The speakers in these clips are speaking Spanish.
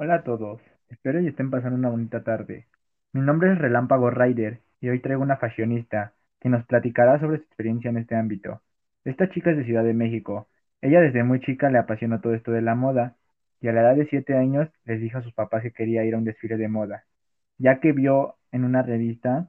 Hola a todos, espero y estén pasando una bonita tarde. Mi nombre es Relámpago Rider y hoy traigo una fashionista que nos platicará sobre su experiencia en este ámbito. Esta chica es de Ciudad de México. Ella desde muy chica le apasionó todo esto de la moda y a la edad de 7 años les dijo a sus papás que quería ir a un desfile de moda, ya que vio en una revista,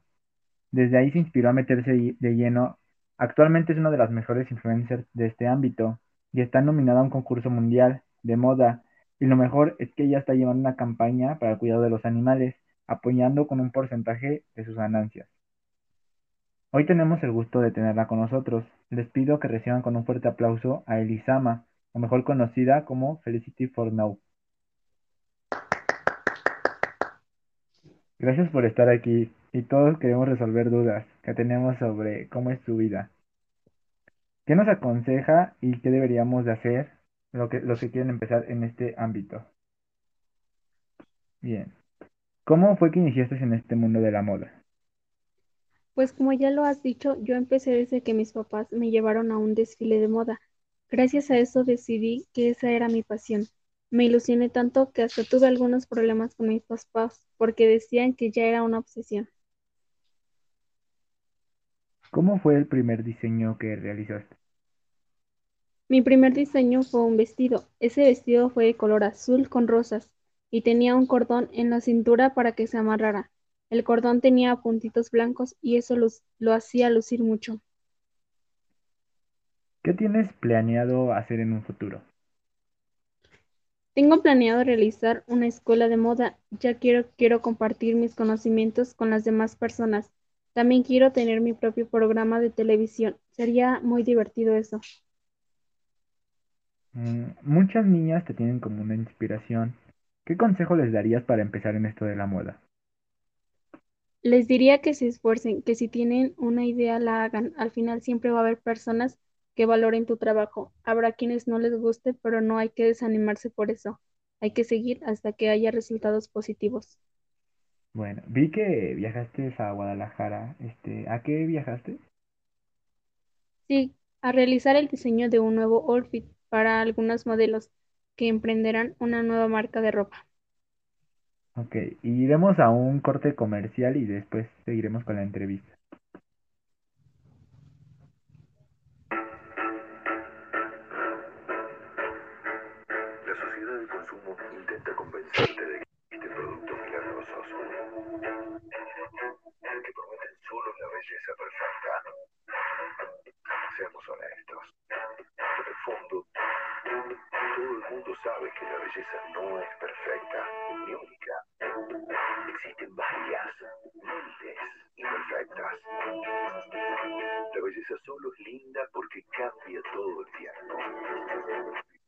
desde ahí se inspiró a meterse de lleno. Actualmente es una de las mejores influencers de este ámbito y está nominada a un concurso mundial de moda y lo mejor es que ella está llevando una campaña para el cuidado de los animales, apoyando con un porcentaje de sus ganancias. Hoy tenemos el gusto de tenerla con nosotros. Les pido que reciban con un fuerte aplauso a Elisama, o mejor conocida como Felicity for Now. Gracias por estar aquí y todos queremos resolver dudas que tenemos sobre cómo es su vida. ¿Qué nos aconseja y qué deberíamos de hacer lo que, los que quieren empezar en este ámbito? Bien. ¿Cómo fue que iniciaste en este mundo de la moda? Pues como ya lo has dicho, yo empecé desde que mis papás me llevaron a un desfile de moda. Gracias a eso decidí que esa era mi pasión. Me ilusioné tanto que hasta tuve algunos problemas con mis papás porque decían que ya era una obsesión. ¿Cómo fue el primer diseño que realizaste? Mi primer diseño fue un vestido. Ese vestido fue de color azul con rosas y tenía un cordón en la cintura para que se amarrara. El cordón tenía puntitos blancos y eso lo hacía lucir mucho. ¿Qué tienes planeado hacer en un futuro? Tengo planeado realizar una escuela de moda, ya quiero, quiero compartir mis conocimientos con las demás personas. También quiero tener mi propio programa de televisión. Sería muy divertido eso. Mm, muchas niñas te tienen como una inspiración. ¿Qué consejo les darías para empezar en esto de la moda? Les diría que se esfuercen, que si tienen una idea la hagan. Al final siempre va a haber personas que valoren tu trabajo. Habrá quienes no les guste, pero no hay que desanimarse por eso. Hay que seguir hasta que haya resultados positivos. Bueno, vi que viajaste a Guadalajara. Este, ¿a qué viajaste? Sí, a realizar el diseño de un nuevo outfit para algunos modelos que emprenderán una nueva marca de ropa. Ok, iremos a un corte comercial y después seguiremos con la entrevista. La sociedad de consumo intenta convencerte de que existen productos milagrosos que prometen solo la belleza perfecta. Seamos honestos. Todo el mundo sabe que la belleza no es perfecta ni única. Existen varias, miles imperfectas. La belleza solo es linda porque cambia todo el tiempo.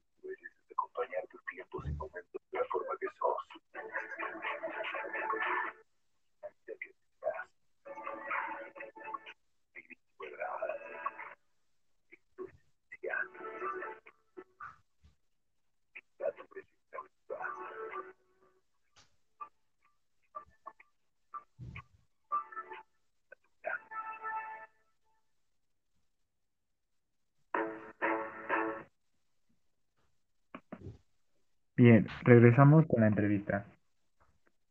Bien, regresamos con la entrevista.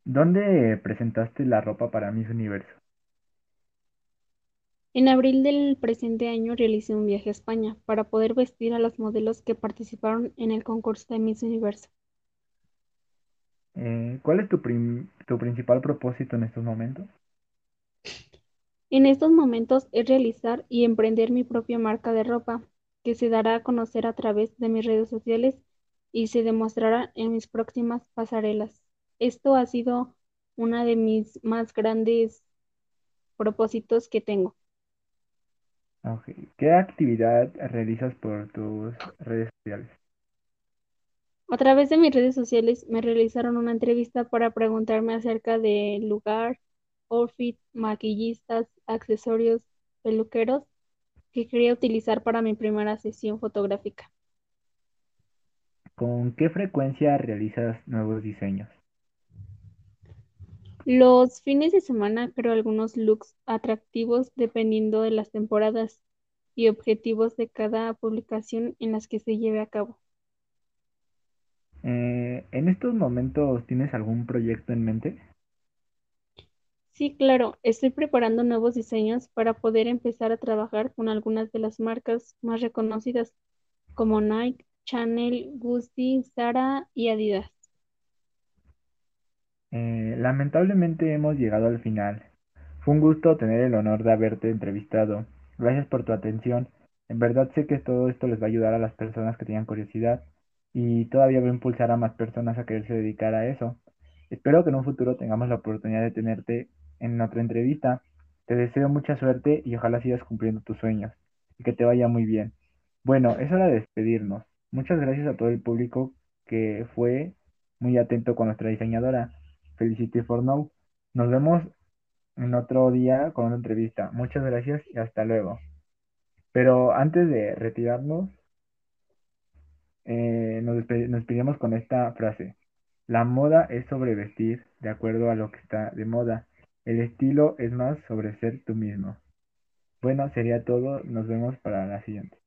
¿Dónde presentaste la ropa para Miss Universo? En abril del presente año realicé un viaje a España para poder vestir a las modelos que participaron en el concurso de Miss Universo. Eh, ¿cuál es tu, prim- tu principal propósito en estos momentos? En estos momentos es realizar y emprender mi propia marca de ropa, que se dará a conocer a través de mis redes sociales y se demostrará en mis próximas pasarelas. Esto ha sido una de mis más grandes propósitos que tengo. ¿Qué actividad realizas por tus redes sociales? A través de mis redes sociales me realizaron una entrevista para preguntarme acerca del lugar, outfit, maquillistas, accesorios, peluqueros que quería utilizar para mi primera sesión fotográfica. ¿Con qué frecuencia realizas nuevos diseños? Los fines de semana creo algunos looks atractivos dependiendo de las temporadas y objetivos de cada publicación en las que se lleve a cabo. Eh, ¿en estos momentos tienes algún proyecto en mente? Sí, claro, estoy preparando nuevos diseños para poder empezar a trabajar con algunas de las marcas más reconocidas como Nike, Chanel, Gucci, Zara y Adidas. Eh, lamentablemente hemos llegado al final. Fue un gusto tener el honor de haberte entrevistado. Gracias por tu atención. En verdad sé que todo esto les va a ayudar a las personas que tengan curiosidad y todavía va a impulsar a más personas a quererse dedicar a eso. Espero que en un futuro tengamos la oportunidad de tenerte en otra entrevista. Te deseo mucha suerte y ojalá sigas cumpliendo tus sueños y que te vaya muy bien. Bueno, es hora de despedirnos. Muchas gracias a todo el público que fue muy atento con nuestra diseñadora. Felicity for Now. Nos vemos en otro día con una entrevista. Muchas gracias y hasta luego. Pero antes de retirarnos, eh, nos, despe- nos despedimos con esta frase. La moda es sobre vestir de acuerdo a lo que está de moda. El estilo es más sobre ser tú mismo. Bueno, sería todo. Nos vemos para la siguiente.